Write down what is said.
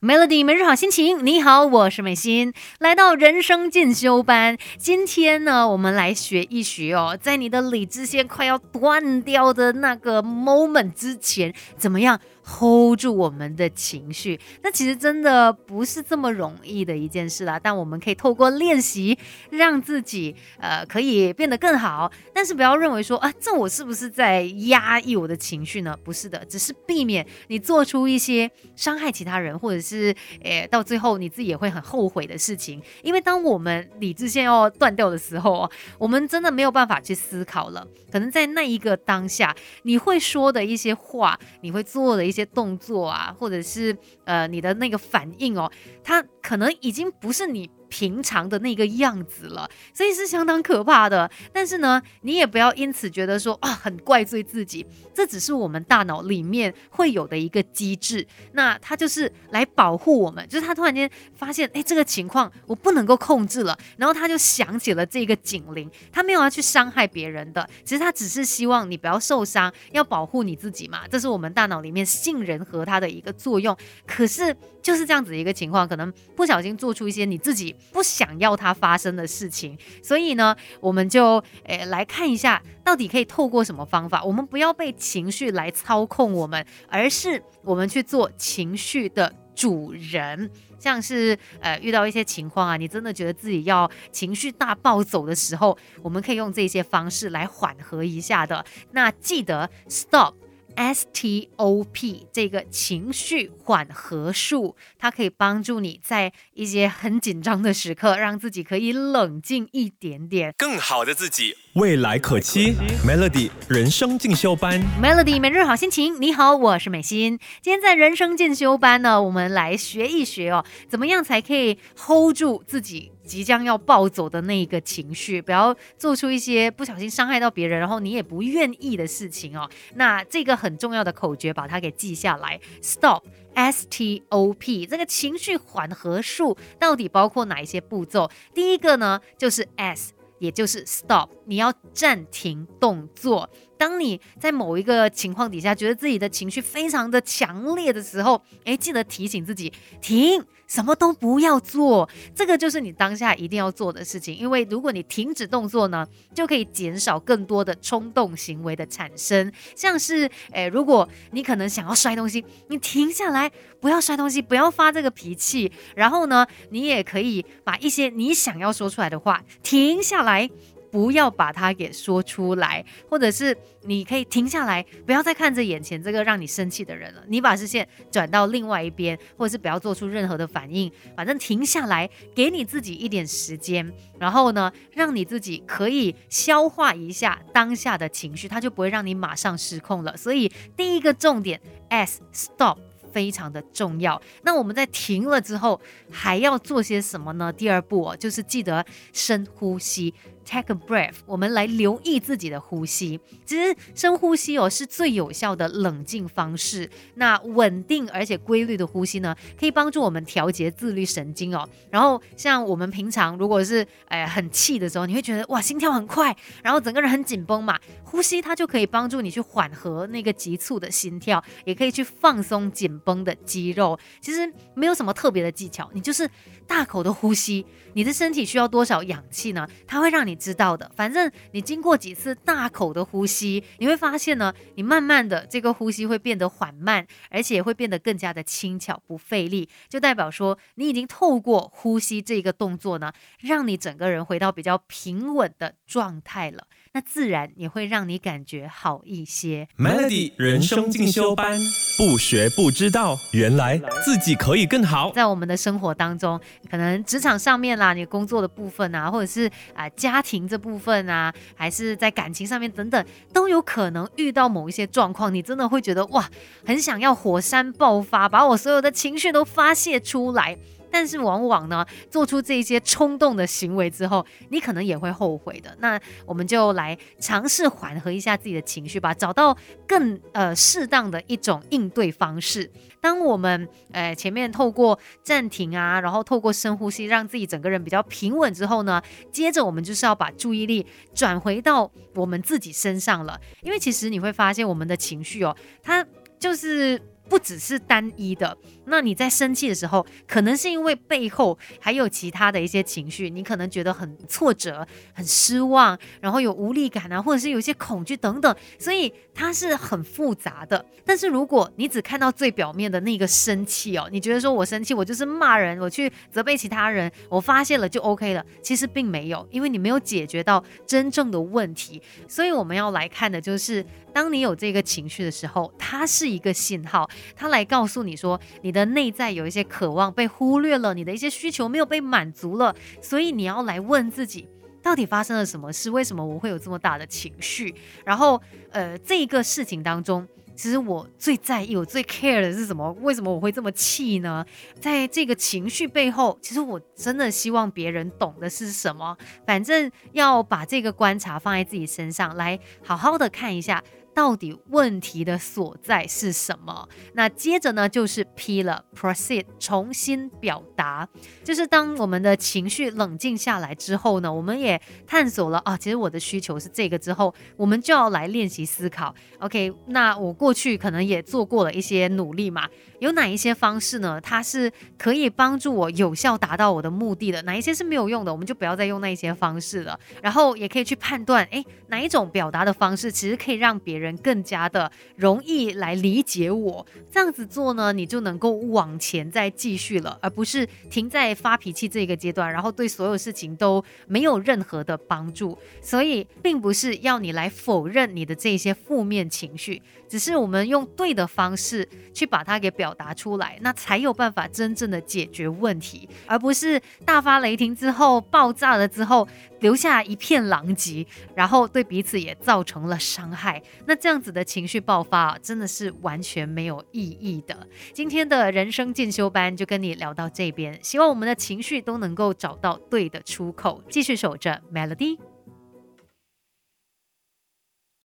Melody 每日好心情，你好，我是美心，来到人生进修班。今天呢，我们来学一学哦，在你的理智线快要断掉的那个 moment 之前，怎么样？hold 住我们的情绪，那其实真的不是这么容易的一件事啦。但我们可以透过练习，让自己呃可以变得更好。但是不要认为说啊，这我是不是在压抑我的情绪呢？不是的，只是避免你做出一些伤害其他人，或者是诶到最后你自己也会很后悔的事情。因为当我们理智线要断掉的时候，我们真的没有办法去思考了。可能在那一个当下，你会说的一些话，你会做的一些。些动作啊，或者是呃你的那个反应哦，它可能已经不是你。平常的那个样子了，所以是相当可怕的。但是呢，你也不要因此觉得说啊，很怪罪自己。这只是我们大脑里面会有的一个机制，那它就是来保护我们。就是他突然间发现，哎，这个情况我不能够控制了，然后他就想起了这个警铃。他没有要去伤害别人的，其实他只是希望你不要受伤，要保护你自己嘛。这是我们大脑里面杏仁核它的一个作用。可是就是这样子一个情况，可能不小心做出一些你自己。不想要它发生的事情，所以呢，我们就诶来看一下，到底可以透过什么方法？我们不要被情绪来操控我们，而是我们去做情绪的主人。像是呃遇到一些情况啊，你真的觉得自己要情绪大暴走的时候，我们可以用这些方式来缓和一下的。那记得 stop。STOP 这个情绪缓和术，它可以帮助你在一些很紧张的时刻，让自己可以冷静一点点，更好的自己，未来可期。Melody 人生进修班，Melody 每日好心情。你好，我是美心。今天在人生进修班呢，我们来学一学哦，怎么样才可以 hold 住自己。即将要暴走的那一个情绪，不要做出一些不小心伤害到别人，然后你也不愿意的事情哦。那这个很重要的口诀，把它给记下来。Stop，S T O P，这个情绪缓和术到底包括哪一些步骤？第一个呢，就是 S，也就是 Stop，你要暂停动作。当你在某一个情况底下，觉得自己的情绪非常的强烈的时候，诶，记得提醒自己停，什么都不要做。这个就是你当下一定要做的事情。因为如果你停止动作呢，就可以减少更多的冲动行为的产生。像是，诶，如果你可能想要摔东西，你停下来，不要摔东西，不要发这个脾气。然后呢，你也可以把一些你想要说出来的话停下来。不要把它给说出来，或者是你可以停下来，不要再看着眼前这个让你生气的人了。你把视线转到另外一边，或者是不要做出任何的反应，反正停下来，给你自己一点时间，然后呢，让你自己可以消化一下当下的情绪，它就不会让你马上失控了。所以第一个重点，S stop。非常的重要。那我们在停了之后，还要做些什么呢？第二步哦，就是记得深呼吸，take a breath。我们来留意自己的呼吸。其实深呼吸哦，是最有效的冷静方式。那稳定而且规律的呼吸呢，可以帮助我们调节自律神经哦。然后像我们平常如果是哎很气的时候，你会觉得哇心跳很快，然后整个人很紧绷嘛。呼吸它就可以帮助你去缓和那个急促的心跳，也可以去放松紧。绷的肌肉其实没有什么特别的技巧，你就是大口的呼吸。你的身体需要多少氧气呢？它会让你知道的。反正你经过几次大口的呼吸，你会发现呢，你慢慢的这个呼吸会变得缓慢，而且会变得更加的轻巧不费力，就代表说你已经透过呼吸这个动作呢，让你整个人回到比较平稳的状态了。那自然也会让你感觉好一些。Melody 人生进修班，不学不知道，原来自己可以更好。在我们的生活当中，可能职场上面啦，你工作的部分啊，或者是啊家庭这部分啊，还是在感情上面等等，都有可能遇到某一些状况，你真的会觉得哇，很想要火山爆发，把我所有的情绪都发泄出来。但是往往呢，做出这些冲动的行为之后，你可能也会后悔的。那我们就来尝试缓和一下自己的情绪吧，找到更呃适当的一种应对方式。当我们呃前面透过暂停啊，然后透过深呼吸，让自己整个人比较平稳之后呢，接着我们就是要把注意力转回到我们自己身上了。因为其实你会发现，我们的情绪哦，它就是。不只是单一的，那你在生气的时候，可能是因为背后还有其他的一些情绪，你可能觉得很挫折、很失望，然后有无力感啊，或者是有一些恐惧等等，所以它是很复杂的。但是如果你只看到最表面的那个生气哦，你觉得说我生气，我就是骂人，我去责备其他人，我发现了就 OK 了，其实并没有，因为你没有解决到真正的问题。所以我们要来看的就是，当你有这个情绪的时候，它是一个信号，它来告诉你说，你的的内在有一些渴望被忽略了，你的一些需求没有被满足了，所以你要来问自己。到底发生了什么事？为什么我会有这么大的情绪？然后，呃，这一个事情当中，其实我最在意、我最 care 的是什么？为什么我会这么气呢？在这个情绪背后，其实我真的希望别人懂的是什么？反正要把这个观察放在自己身上，来好好的看一下。到底问题的所在是什么？那接着呢，就是 P 了，proceed，重新表达。就是当我们的情绪冷静下来之后呢，我们也探索了啊，其实我的需求是这个之后，我们就要来练习思考。OK，那我过去可能也做过了一些努力嘛。有哪一些方式呢？它是可以帮助我有效达到我的目的的？哪一些是没有用的？我们就不要再用那一些方式了。然后也可以去判断，哎，哪一种表达的方式其实可以让别人人更加的容易来理解我。这样子做呢，你就能够往前再继续了，而不是停在发脾气这个阶段，然后对所有事情都没有任何的帮助。所以，并不是要你来否认你的这些负面情绪。只是我们用对的方式去把它给表达出来，那才有办法真正的解决问题，而不是大发雷霆之后爆炸了之后留下一片狼藉，然后对彼此也造成了伤害。那这样子的情绪爆发，真的是完全没有意义的。今天的人生进修班就跟你聊到这边，希望我们的情绪都能够找到对的出口，继续守着 Melody。